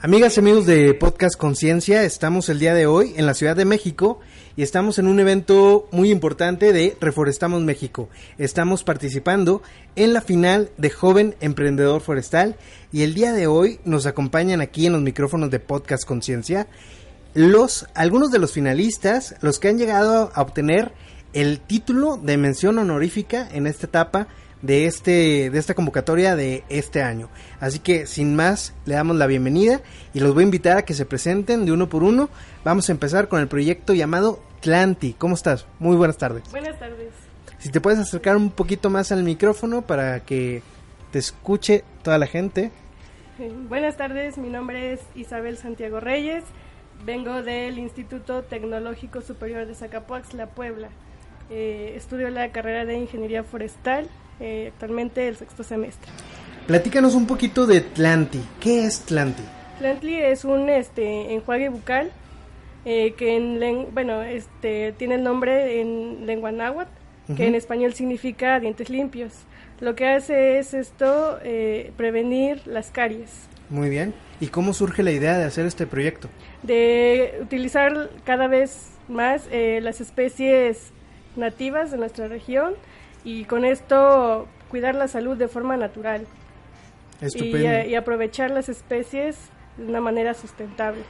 Amigas y amigos de Podcast Conciencia, estamos el día de hoy en la Ciudad de México y estamos en un evento muy importante de Reforestamos México. Estamos participando en la final de Joven Emprendedor Forestal y el día de hoy nos acompañan aquí en los micrófonos de Podcast Conciencia los algunos de los finalistas, los que han llegado a obtener el título de mención honorífica en esta etapa de este de esta convocatoria de este año. Así que sin más le damos la bienvenida y los voy a invitar a que se presenten de uno por uno. Vamos a empezar con el proyecto llamado Tlanti. ¿Cómo estás? Muy buenas tardes. Buenas tardes. Si te puedes acercar un poquito más al micrófono para que te escuche toda la gente. Buenas tardes, mi nombre es Isabel Santiago Reyes, vengo del Instituto Tecnológico Superior de Zacapuaxtla, Puebla. Eh, estudio la carrera de Ingeniería Forestal, eh, actualmente el sexto semestre. Platícanos un poquito de Tlanti. ¿Qué es Tlanti? Plantly es un este, enjuague bucal eh, que en bueno, este, tiene el nombre en lengua náhuatl, que en español significa dientes limpios. Lo que hace es esto, eh, prevenir las caries. Muy bien. ¿Y cómo surge la idea de hacer este proyecto? de utilizar cada vez más eh, las especies nativas de nuestra región y con esto cuidar la salud de forma natural y, Estupendo. eh, y aprovechar las especies de una manera sustentable.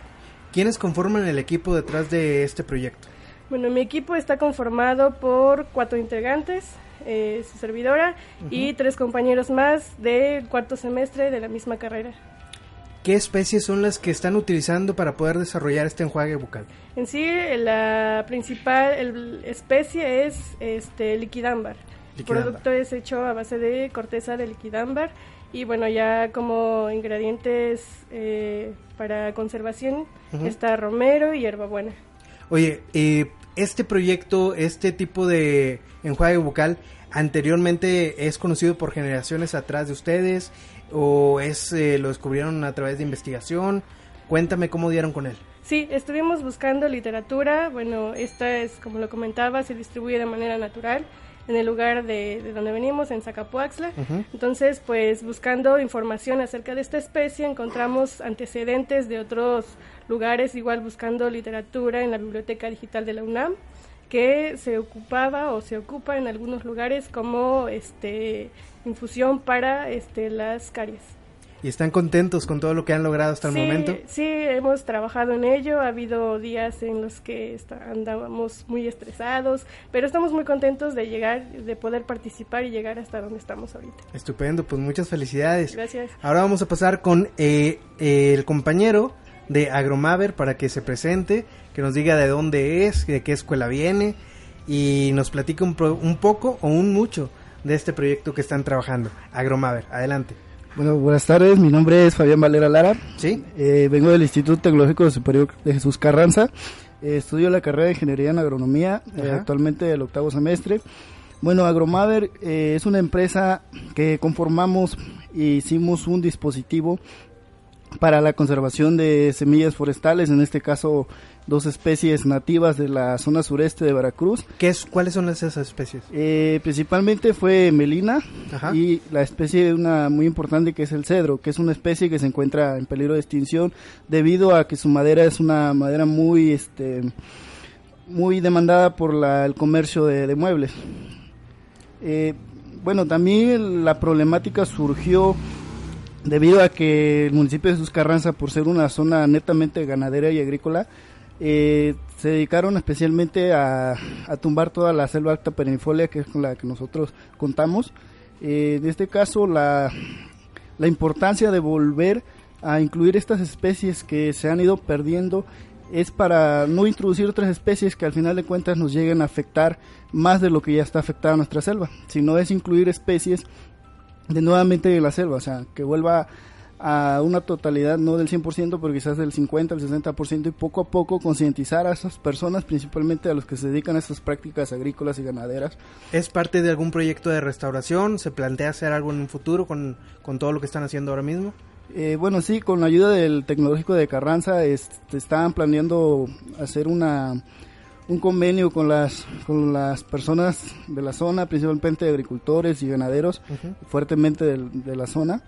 ¿Quiénes conforman el equipo detrás de este proyecto? Bueno, mi equipo está conformado por cuatro integrantes, eh, su servidora y tres compañeros más del cuarto semestre de la misma carrera. ¿Qué especies son las que están utilizando para poder desarrollar este enjuague bucal? En sí, la principal el- especie es este liquidámbar. Producto es hecho a base de corteza de liquidámbar y bueno, ya como ingredientes eh, para conservación Ujú. está romero y hierbabuena. Oye, eh, este proyecto, este tipo de enjuague bucal, anteriormente es conocido por generaciones atrás de ustedes o es eh, lo descubrieron a través de investigación. Cuéntame cómo dieron con él. Sí, estuvimos buscando literatura. Bueno, esta es, como lo comentaba, se distribuye de manera natural en el lugar de, de donde venimos, en Zacapuaxtla. Ujú. Entonces, pues buscando información acerca de esta especie, encontramos antecedentes de otros lugares, igual buscando literatura en la Biblioteca Digital de la UNAM, que se ocupaba o se ocupa en algunos lugares como este infusión para este las caries. ¿Y están contentos con todo lo que han logrado hasta el momento? Sí, hemos trabajado en ello. Ha habido días en los que está- andábamos muy estresados, pero estamos muy contentos de llegar, de poder participar y llegar hasta donde estamos ahorita. Estupendo, pues muchas felicidades. Gracias. Ahora vamos a pasar con eh, eh, el compañero de Agromaver para que se presente, que nos diga de dónde es, de qué escuela viene y nos platique un, pro- un poco o un mucho de este proyecto que están trabajando. Agromaver, adelante. Bueno, buenas tardes, mi nombre es Fabián Valera Lara, ¿Sí? Eh, vengo del Instituto Tecnológico Superior de Jesús Carranza, Eh, estudio la carrera de Ingeniería en Agronomía, eh, actualmente el octavo semestre. Bueno, Agromaver eh, es una empresa que conformamos e hicimos un dispositivo para la conservación de semillas forestales, en este caso dos especies nativas de la zona sureste de Veracruz. ¿Qué es, ¿Cuáles son esas especies? Eh, principalmente fue melina Ajá. y la especie una muy importante que es el cedro, que es una especie que se encuentra en peligro de extinción debido a que su madera es una madera muy este muy demandada por la- el comercio de, de muebles. Eh, bueno, también la problemática surgió debido a que el municipio de Jesús Carranza, por ser una zona netamente ganadera y agrícola, eh, se dedicaron especialmente a, a tumbar toda la selva alta perennifolia, que es con la que nosotros contamos. Eh, en este caso, la, la importancia de volver a incluir estas especies que se han ido perdiendo es para no introducir otras especies que al final de cuentas nos lleguen a afectar más de lo que ya está afectada nuestra selva, sino es incluir especies de nuevamente de la selva, o sea, que vuelva a una totalidad, no del 100%, pero quizás del 50, el 60%, y poco a poco concientizar a esas personas, principalmente a los que se dedican a estas prácticas agrícolas y ganaderas. ¿Es parte de algún proyecto de restauración? ¿Se plantea hacer algo en un futuro con, con todo lo que están haciendo ahora mismo? Eh, bueno, sí, con la ayuda del Tecnológico de Carranza este, estaban planeando hacer una un convenio con las con las personas de la zona, principalmente agricultores y ganaderos, fuertemente del- de, la zona,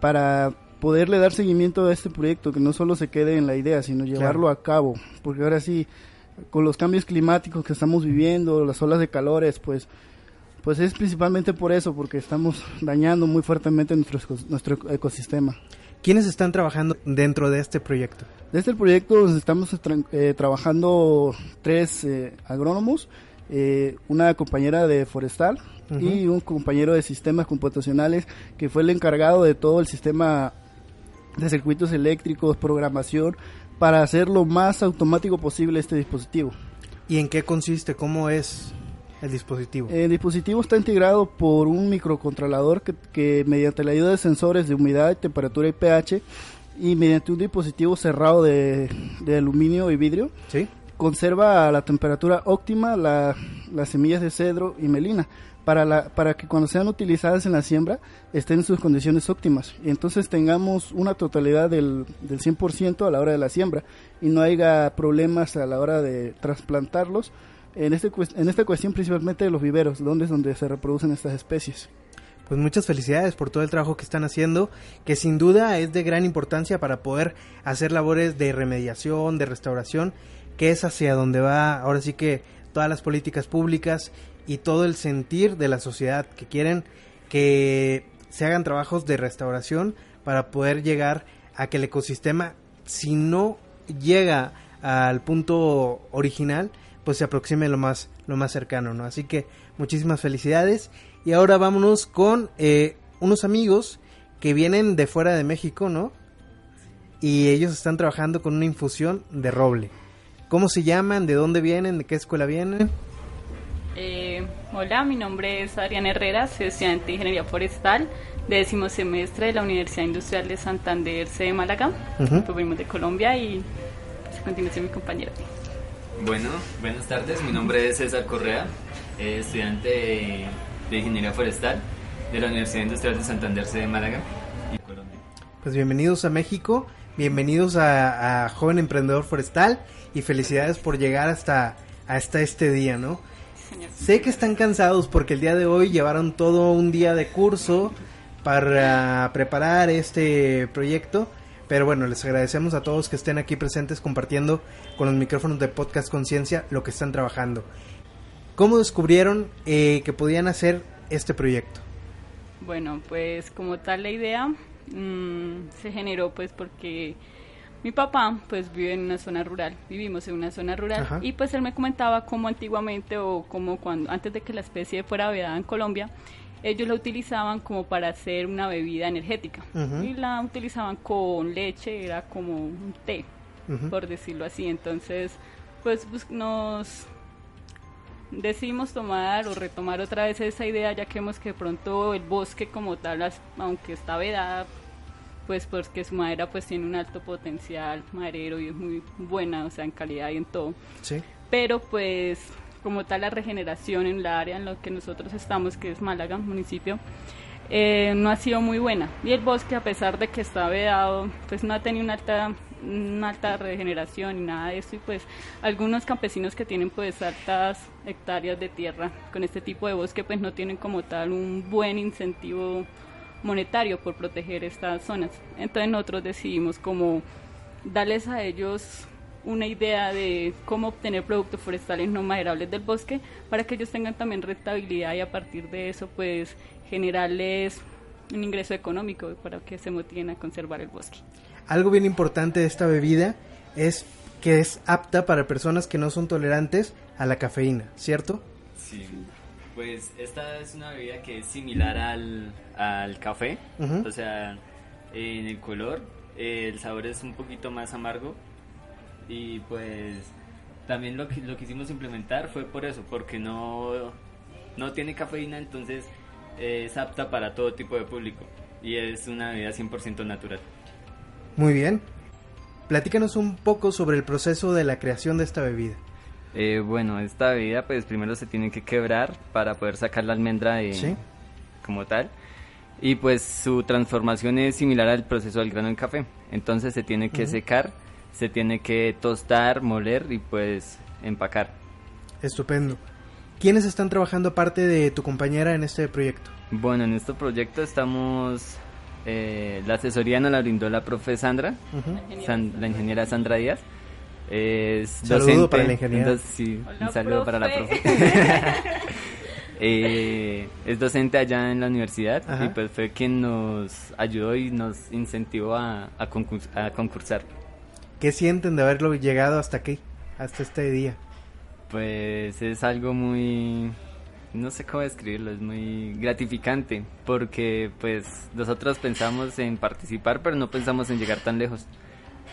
para poderle dar seguimiento a este proyecto, que no solo se quede en la idea, sino llevarlo a cabo, porque ahora sí, con los cambios climáticos que estamos viviendo, las olas de calores, pues pues es principalmente por eso, porque estamos dañando muy fuertemente nuestro, nuestro ecosistema. ¿Quiénes están trabajando dentro de este proyecto? De este proyecto estamos eh, trabajando tres eh, agrónomos, eh, una compañera de forestal y un compañero de sistemas computacionales que fue el encargado de todo el sistema de circuitos eléctricos, programación, para hacer lo más automático posible este dispositivo. ¿Y en qué consiste? ¿Cómo es el dispositivo? El dispositivo está integrado por un microcontrolador que, mediante la ayuda de sensores de humedad, temperatura y pH y mediante un dispositivo cerrado de, aluminio y vidrio, conserva a la temperatura óptima las semillas de cedro y melina para, la, para que cuando sean utilizadas en la siembra estén en sus condiciones óptimas y entonces tengamos una totalidad del, del 100% a la hora de la siembra y no haya problemas a la hora de trasplantarlos en, este, en esta cuestión principalmente de los viveros, donde es donde se reproducen estas especies. Pues muchas felicidades por todo el trabajo que están haciendo, que sin duda es de gran importancia para poder hacer labores de remediación, de restauración, que es hacia donde va ahora sí que todas las políticas públicas y todo el sentir de la sociedad que quieren que se hagan trabajos de restauración para poder llegar a que el ecosistema, si no llega al punto original, pues se aproxime lo más, lo más cercano, ¿no? Así que muchísimas felicidades. Y ahora vámonos con eh, unos amigos que vienen de fuera de México, ¿no? Y ellos están trabajando con una infusión de roble. ¿Cómo se llaman? ¿De dónde vienen? ¿De qué escuela vienen? Eh, hola, mi nombre es Adriana Herrera, soy estudiante de Ingeniería Forestal, décimo semestre de la Universidad Industrial de Santander, de Málaga. Uh de Colombia y pues, a continuación mi compañera. Bueno, buenas tardes. Mi nombre es César Correa, eh, estudiante de, Ingeniería Forestal de la Universidad Industrial de Santander, de Málaga y Colombia. Pues bienvenidos a México, bienvenidos a, Joven Emprendedor Forestal y felicidades por llegar hasta, hasta este día, ¿no? Sé que están cansados porque el día de hoy llevaron todo un día de curso para preparar este proyecto pero bueno, les agradecemos a todos que estén aquí presentes compartiendo con los micrófonos de Podcast Conciencia lo que están trabajando. ¿Cómo descubrieron eh, que podían hacer este proyecto? Bueno, pues como tal la idea mm, se generó pues porque mi papá pues vive en una zona rural, vivimos en una zona rural y pues él me comentaba cómo antiguamente o como cuando antes de que la especie fuera vedada en Colombia, ellos la utilizaban como para hacer una bebida energética y la utilizaban con leche, era como un té, por decirlo así. Entonces, pues, nos decidimos tomar o retomar otra vez esa idea, ya que vemos que pronto el bosque como tal, aunque está vedada, pues porque su madera pues tiene un alto potencial maderero y es muy buena, o sea, en calidad y en todo. Sí. Pero pues como tal la regeneración en la área en la que nosotros estamos, que es Málaga, municipio, eh, no ha sido muy buena. Y el bosque, a pesar de que está vedado, pues no ha tenido una alta, una alta regeneración y nada de eso. Y pues algunos campesinos que tienen pues altas hectáreas de tierra con este tipo de bosque, pues no tienen como tal un buen incentivo monetario por proteger estas zonas. Entonces nosotros decidimos como darles a ellos una idea de cómo obtener productos forestales no maderables del bosque para que ellos tengan también rentabilidad y a partir de eso pues generarles un ingreso económico para que se motiven a conservar el bosque. Algo bien importante de esta bebida es que es apta para personas que no son tolerantes a la cafeína, ¿cierto? Sí, pues esta es una bebida que es similar al, al café, o sea, en el color, el sabor es un poquito más amargo, y pues también lo que, lo quisimos implementar fue por eso, porque no, no tiene cafeína, entonces es apta para todo tipo de público y es una bebida 100% natural. Muy bien. Platícanos un poco sobre el proceso de la creación de esta bebida. Eh, bueno, esta bebida pues primero se tiene que quebrar para poder sacar la almendra de, como tal. Y pues su transformación es similar al proceso del grano en café. Entonces se tiene que secar se tiene que tostar, moler y pues empacar. Estupendo. ¿Quiénes están trabajando aparte de tu compañera en este proyecto? Bueno, en este proyecto estamos Eh, la asesoría nos la brindó la profe Sandra, la ingeniera Sandra Díaz. Es saludo para la ingeniera. sí, un saludo para la profe. Eh, es docente allá en la universidad y pues fue quien nos ayudó y nos incentivó a, a, concursar. ¿Qué sienten de haberlo llegado hasta aquí, hasta este día? Pues es algo muy, no sé cómo describirlo, es muy gratificante porque pues nosotros pensamos en participar pero no pensamos en llegar tan lejos.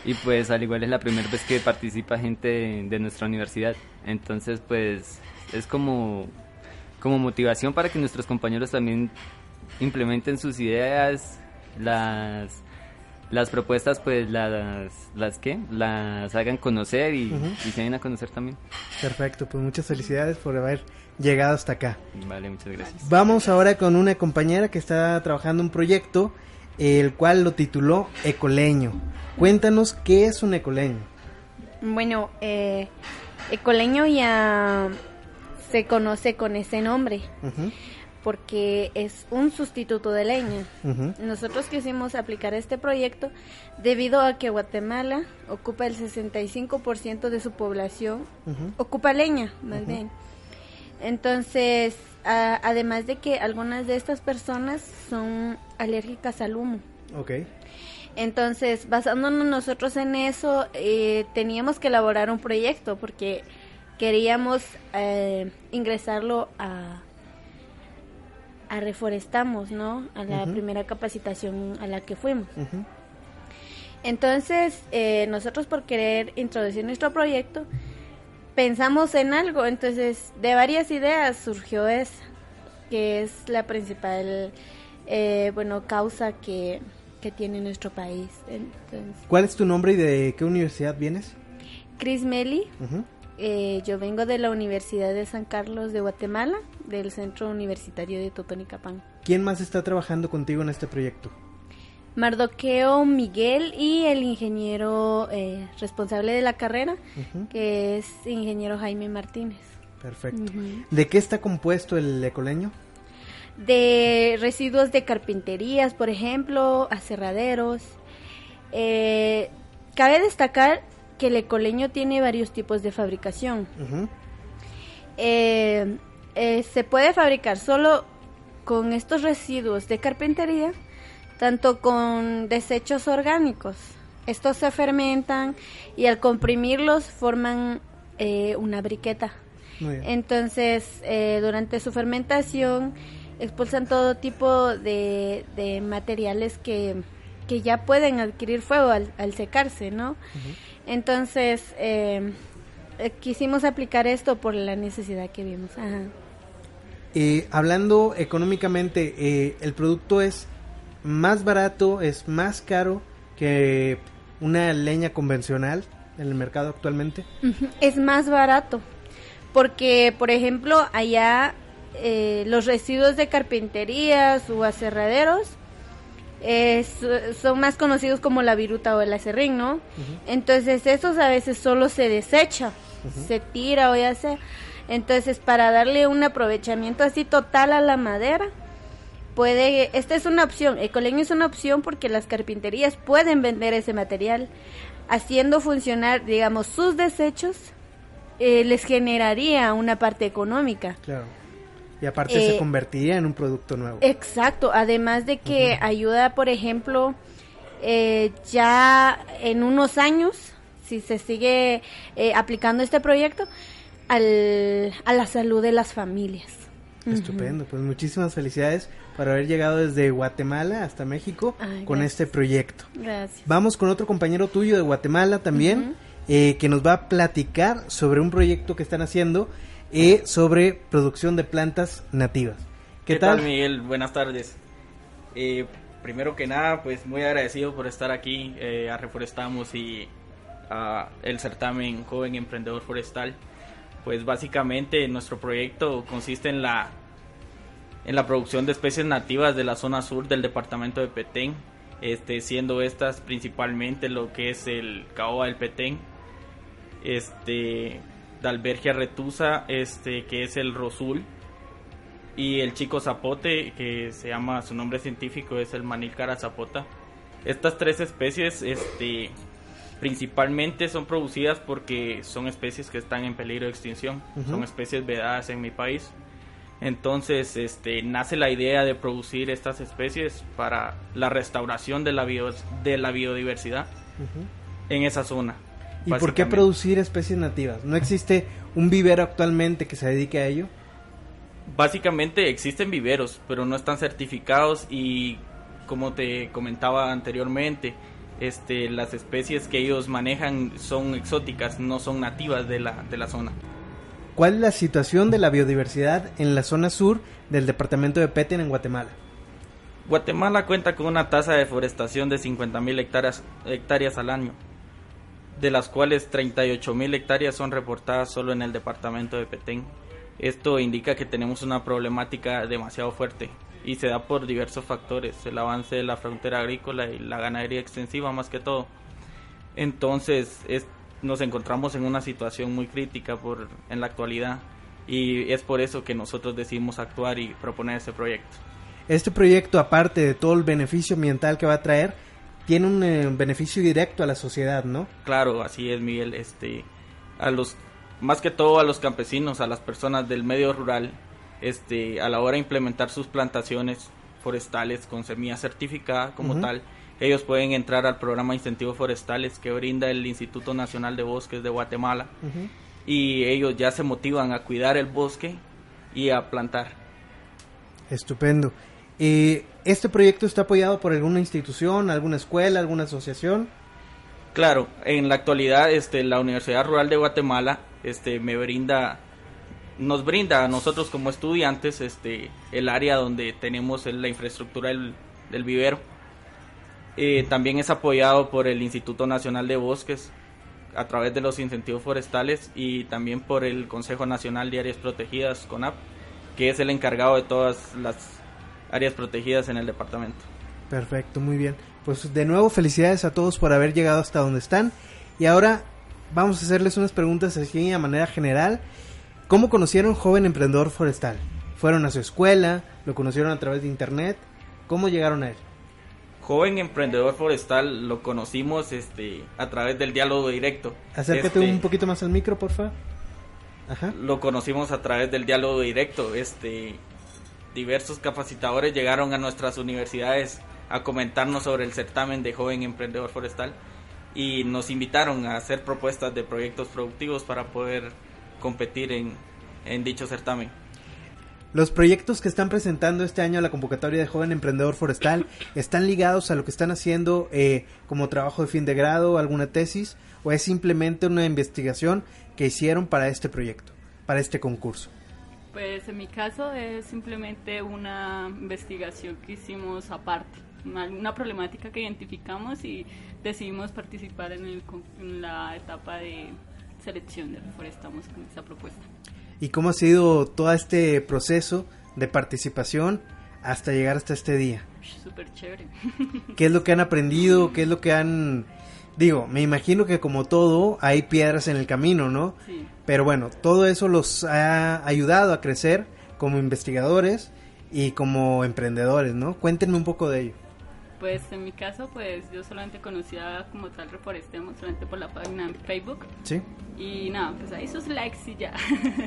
Y pues al igual es la primera vez que participa gente de nuestra universidad. Entonces pues es como como motivación para que nuestros compañeros también implementen sus ideas, las las propuestas pues las las que las hagan conocer y, se den a conocer también. Perfecto, pues muchas felicidades por haber llegado hasta acá. Vale, muchas gracias. Vamos ahora con una compañera que está trabajando un proyecto el cual lo tituló Ecoleño. Cuéntanos qué es un ecoleño. Bueno, eh, ecoleño ya se conoce con ese nombre. Porque es un sustituto de leña. Nosotros quisimos aplicar este proyecto debido a que Guatemala ocupa el 65% de su población, ocupa leña, más bien. Entonces, además de que algunas de estas personas son alérgicas al humo. Okay. Entonces, basándonos nosotros en eso, eh, teníamos que elaborar un proyecto porque queríamos eh, ingresarlo a, a Reforestamos, ¿no? A la primera capacitación a la que fuimos. Entonces, eh, nosotros por querer introducir nuestro proyecto, pensamos en algo, entonces de varias ideas surgió esa, que es la principal, eh, bueno, causa que, que tiene nuestro país. ¿Cuál es tu nombre y de qué universidad vienes? Chris Meli. Eh, yo vengo de la Universidad de San Carlos de Guatemala, del Centro Universitario de Totonicapán. ¿Quién más está trabajando contigo en este proyecto? Mardoqueo Miguel y el ingeniero eh, responsable de la carrera, que es ingeniero Jaime Martínez. Perfecto. ¿De qué está compuesto el ecoleño? De residuos de carpinterías, por ejemplo, aserraderos. Eh, cabe destacar que el ecoleño tiene varios tipos de fabricación. Eh, eh, se puede fabricar solo con estos residuos de carpintería, tanto con desechos orgánicos. Estos se fermentan y al comprimirlos forman eh, una briqueta. Entonces, durante su fermentación expulsan todo tipo de, materiales que, ya pueden adquirir fuego al, secarse, ¿no? Entonces, em, eh, quisimos aplicar esto por la necesidad que vimos. Eh, hablando económicamente, eh, ¿el producto es más barato, es más caro que una leña convencional en el mercado actualmente? Es más barato, porque, por ejemplo, allá los residuos de carpinterías o aserraderos son más conocidos como la viruta o el acerrín, ¿no? Entonces esos a veces solo se desecha, se tira o ya sea. Entonces para darle un aprovechamiento así total a la madera, puede, esta es una opción, Ecoleño es una opción porque las carpinterías pueden vender ese material, haciendo funcionar, digamos, sus desechos, eh, les generaría una parte económica. Claro. Y aparte se eh, convertiría en un producto nuevo. Exacto, además de que ayuda, por ejemplo, eh, ya en unos años, si se sigue eh, aplicando este proyecto, al, a la salud de las familias. Estupendo, pues muchísimas felicidades por haber llegado desde Guatemala hasta México con este proyecto. Gracias. Vamos con otro compañero tuyo de Guatemala también, que nos va a platicar sobre un proyecto que están haciendo y sobre producción de plantas nativas. ¿Qué, tal? Miguel? Buenas tardes. Eh, primero que nada, pues muy agradecido por estar aquí eh, a Reforestamos y a el certamen Joven Emprendedor Forestal. Pues básicamente nuestro proyecto consiste en la en la producción de especies nativas de la zona sur del departamento de Petén, este, siendo estas principalmente lo que es el caoba del Petén, este, Dalbergia retusa, este, que es el rosul, y el chico zapote, que se llama, su nombre científico es el manilcara zapota. Estas tres especies, este, principalmente son producidas porque son especies que están en peligro de extinción, son especies vedadas en mi país. Entonces, este, nace la idea de producir estas especies para la restauración de la, de la biodiversidad en esa zona. ¿Y por qué producir especies nativas? ¿No existe un vivero actualmente que se dedique a ello? Básicamente existen viveros, pero no están certificados y como te comentaba anteriormente, este, las especies que ellos manejan son exóticas, no son nativas de la, de la zona. ¿Cuál es la situación de la biodiversidad en la zona sur del departamento de Petén en Guatemala? Guatemala cuenta con una tasa de deforestación de 50.000 hectáreas, hectáreas al año, de las cuales 38.000 hectáreas son reportadas solo en el departamento de Petén. Esto indica que tenemos una problemática demasiado fuerte y se da por diversos factores, el avance de la frontera agrícola y la ganadería extensiva más que todo. Entonces nos encontramos en una situación muy crítica por, en la actualidad y es por eso que nosotros decidimos actuar y proponer este proyecto. Este proyecto, aparte de todo el beneficio ambiental que va a traer, tiene un eh, beneficio directo a la sociedad, ¿no? Claro, así es, Miguel. Este, a los, más que todo a los campesinos, a las personas del medio rural, este, a la hora de implementar sus plantaciones forestales con semilla certificada como tal, ellos pueden entrar al programa de incentivos forestales que brinda el Instituto Nacional de Bosques de Guatemala y ellos ya se motivan a cuidar el bosque y a plantar. Estupendo. Eh, ¿Este proyecto está apoyado por alguna institución, alguna escuela, alguna asociación? Claro, en la actualidad este, la Universidad Rural de Guatemala este, me brinda nos brinda a nosotros como estudiantes este el área donde tenemos la infraestructura del, vivero. Eh, también es apoyado por el Instituto Nacional de Bosques a través de los incentivos forestales y también por el Consejo Nacional de Áreas Protegidas, CONAP, que es el encargado de todas las áreas protegidas en el departamento. Perfecto, muy bien. Pues de nuevo felicidades a todos por haber llegado hasta donde están. Y ahora vamos a hacerles unas preguntas así a manera general ¿Cómo conocieron Joven Emprendedor Forestal? ¿Fueron a su escuela? ¿Lo conocieron a través de internet? ¿Cómo llegaron a él? Joven Emprendedor Forestal lo conocimos este, a través del diálogo directo. Acércate este, un poquito más al micro, porfa. Ajá. Lo conocimos a través del diálogo directo. Este, diversos capacitadores llegaron a nuestras universidades a comentarnos sobre el certamen de Joven Emprendedor Forestal y nos invitaron a hacer propuestas de proyectos productivos para poder competir en, dicho certamen. Los proyectos que están presentando este año a la convocatoria de Joven Emprendedor Forestal están ligados a lo que están haciendo eh, como trabajo de fin de grado, alguna tesis, o es simplemente una investigación que hicieron para este proyecto, para este concurso. Pues en mi caso es simplemente una investigación que hicimos aparte, una, problemática que identificamos y decidimos participar en, el, en la etapa de selección de Reforestamos con esa propuesta. ¿Y cómo ha sido todo este proceso de participación hasta llegar hasta este día? Súper chévere. ¿Qué es lo que han aprendido? ¿Qué es lo que han... Digo, me imagino que como todo hay piedras en el camino, ¿no? Sí. Pero bueno, todo eso los ha ayudado a crecer como investigadores y como emprendedores, ¿no? Cuéntenme un poco de ello. Pues en mi caso, pues yo solamente conocía como tal Reforestemos, solamente por la página en Facebook. Sí. Y nada, pues ahí sus likes y ya.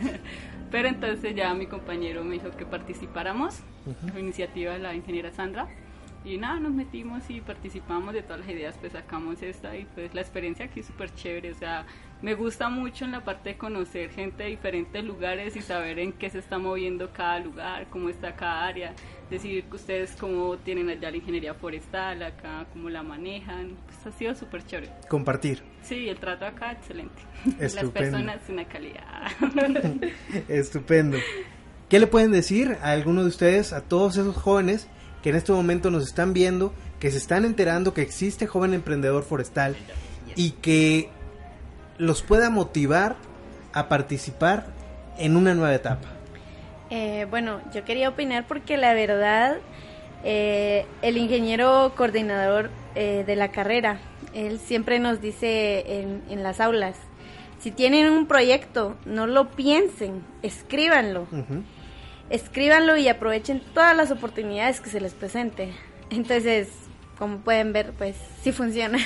Pero entonces ya mi compañero me dijo que participáramos, la iniciativa de la ingeniera Sandra. Y nada, nos metimos y participamos de todas las ideas, pues sacamos esta y pues la experiencia aquí es súper chévere, o sea, me gusta mucho en la parte de conocer gente de diferentes lugares y saber en qué se está moviendo cada lugar, cómo está cada área, decir que ustedes cómo tienen allá la ingeniería forestal, acá cómo la manejan, pues ha sido súper chévere. Compartir. Sí, el trato acá excelente. Las personas una calidad. Estupendo. ¿Qué le pueden decir a alguno de ustedes, a todos esos jóvenes que en este momento nos están viendo, que se están enterando que existe joven emprendedor forestal y que los pueda motivar a participar en una nueva etapa? Eh, bueno, yo quería opinar porque la verdad, eh, el ingeniero coordinador eh, de la carrera, él siempre nos dice en, en, las aulas, si tienen un proyecto, no lo piensen, escríbanlo. Escríbanlo y aprovechen todas las oportunidades que se les presente. Entonces, como pueden ver, pues sí funciona.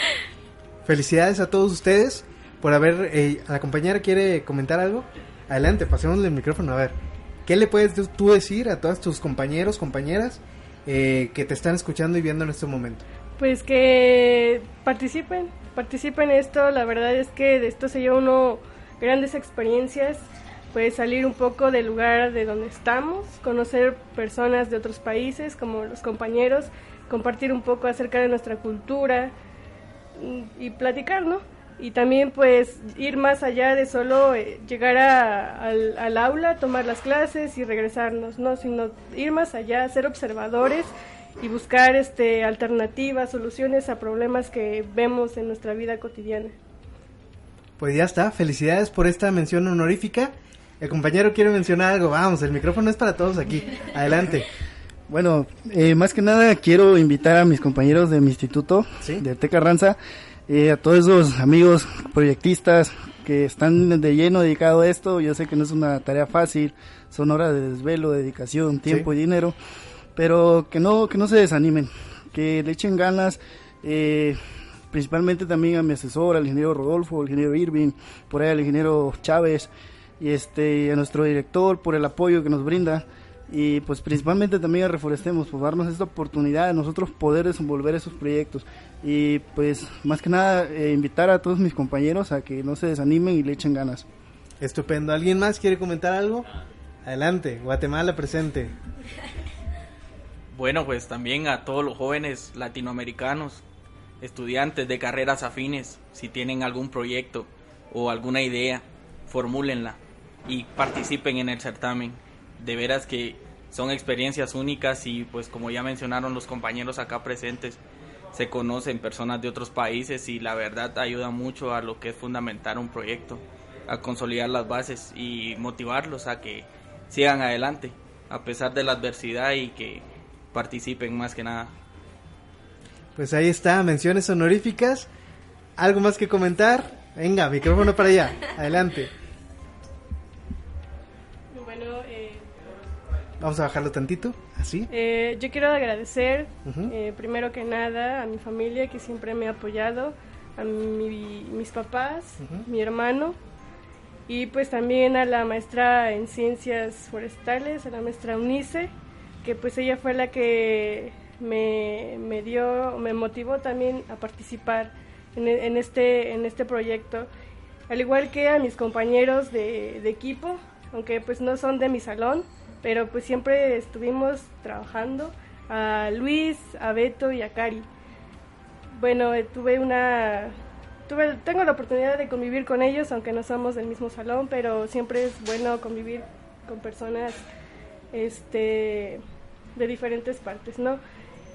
Felicidades a todos ustedes por haber... Eh, ¿La compañera quiere comentar algo? Adelante, pasémosle el micrófono. A ver, ¿qué le puedes tú decir a todos tus compañeros, compañeras eh, que te están escuchando y viendo en este momento? Pues que participen, participen en esto. La verdad es que de esto se lleva uno grandes experiencias. Puede salir un poco del lugar de donde estamos, conocer personas de otros países como los compañeros, compartir un poco acerca de nuestra cultura y platicar, ¿no? y también pues ir más allá de solo eh, llegar al, aula, tomar las clases y regresarnos, no, sino ir más allá, ser observadores y buscar este alternativas, soluciones a problemas que vemos en nuestra vida cotidiana. Pues ya está, felicidades por esta mención honorífica. El compañero quiere mencionar algo, vamos, el micrófono es para todos aquí. Adelante. Bueno, eh, más que nada quiero invitar a mis compañeros de mi instituto, de Teca Ranza, eh, a todos esos amigos proyectistas que están de lleno dedicados a esto. Yo sé que no es una tarea fácil, son horas de desvelo, dedicación, tiempo y dinero, pero que no, que no se desanimen, que le echen ganas. Eh, principalmente también a mi asesor, al ingeniero Rodolfo, al ingeniero Irving, por ahí al ingeniero Chávez y este a nuestro director por el apoyo que nos brinda y pues principalmente también a Reforestemos por darnos esta oportunidad de nosotros poder desenvolver esos proyectos y pues más que nada eh, invitar a todos mis compañeros a que no se desanimen y le echen ganas. Estupendo. ¿Alguien más quiere comentar algo? Adelante, Guatemala presente. Bueno, pues también a todos los jóvenes latinoamericanos, estudiantes de carreras afines, si tienen algún proyecto o alguna idea, formúlenla y participen en el certamen. De veras que son experiencias únicas y pues como ya mencionaron los compañeros acá presentes, se conocen personas de otros países y la verdad ayuda mucho a lo que es fundamentar un proyecto, a consolidar las bases y motivarlos a que sigan adelante a pesar de la adversidad y que participen más que nada. Pues ahí está, menciones honoríficas. ¿Algo más que comentar? Venga, micrófono para allá. Adelante. Vamos a bajarlo tantito, así. Eh, yo quiero agradecer, eh, primero que nada, a mi familia que siempre me ha apoyado, a mis papás, mi hermano, y pues también a la maestra en ciencias forestales, a la maestra Unice, que pues ella fue la que me, me dio, me motivó también a participar en, en, este, en este proyecto, al igual que a mis compañeros de, de equipo, aunque pues no son de mi salón, pero pues siempre estuvimos trabajando a Luis, a Beto y a Cari. Bueno, eh, tuve una tuve tengo la oportunidad de convivir con ellos aunque no somos del mismo salón, pero siempre es bueno convivir con personas este de diferentes partes, ¿no?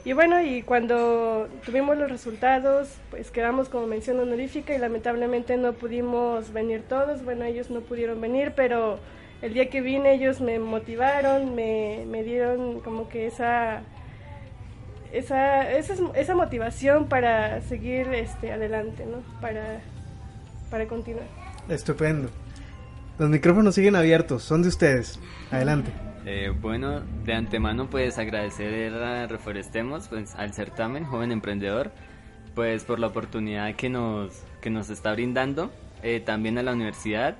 Y bueno, y cuando tuvimos los resultados, pues quedamos como mención honorífica y lamentablemente no pudimos venir todos, bueno, ellos no pudieron venir, pero el día que vine ellos me motivaron, me, me dieron como que esa, esa, esa, esa motivación para seguir este, adelante, ¿no? Para, para continuar. Estupendo. Los micrófonos siguen abiertos, son de ustedes. Adelante. Eh, bueno, de antemano pues agradecer a Reforestemos, pues, al certamen Joven Emprendedor, pues por la oportunidad que nos, que nos está brindando, eh, también a la universidad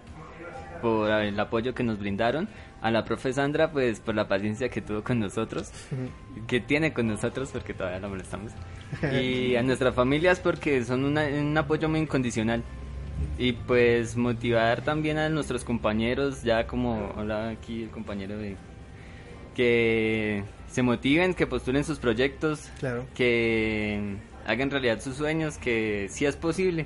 por el apoyo que nos brindaron, a la profe Sandra pues por la paciencia que tuvo con nosotros, que tiene con nosotros porque todavía la molestamos, y a nuestras familias porque son un apoyo muy incondicional. Y pues motivar también a nuestros compañeros, ya como hablaba aquí el compañero de que se motiven, que postulen sus proyectos, que hagan realidad sus sueños, que si es posible,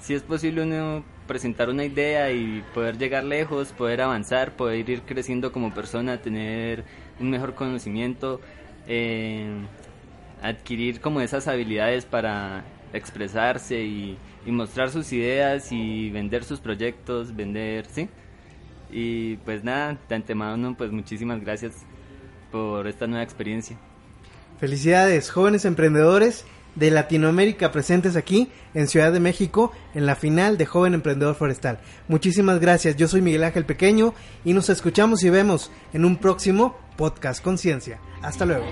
si es posible uno presentar una idea y poder llegar lejos, poder avanzar, poder ir creciendo como persona, tener un mejor conocimiento, eh, adquirir como esas habilidades para expresarse y, mostrar sus ideas y vender sus proyectos, vender, ¿sí? Y pues nada, de antemano pues muchísimas gracias por esta nueva experiencia. Felicidades, jóvenes emprendedores de Latinoamérica presentes aquí en Ciudad de México en la final de Joven Emprendedor Forestal. Muchísimas gracias, yo soy Miguel Ángel Pequeño y nos escuchamos y vemos en un próximo podcast Conciencia. Hasta luego.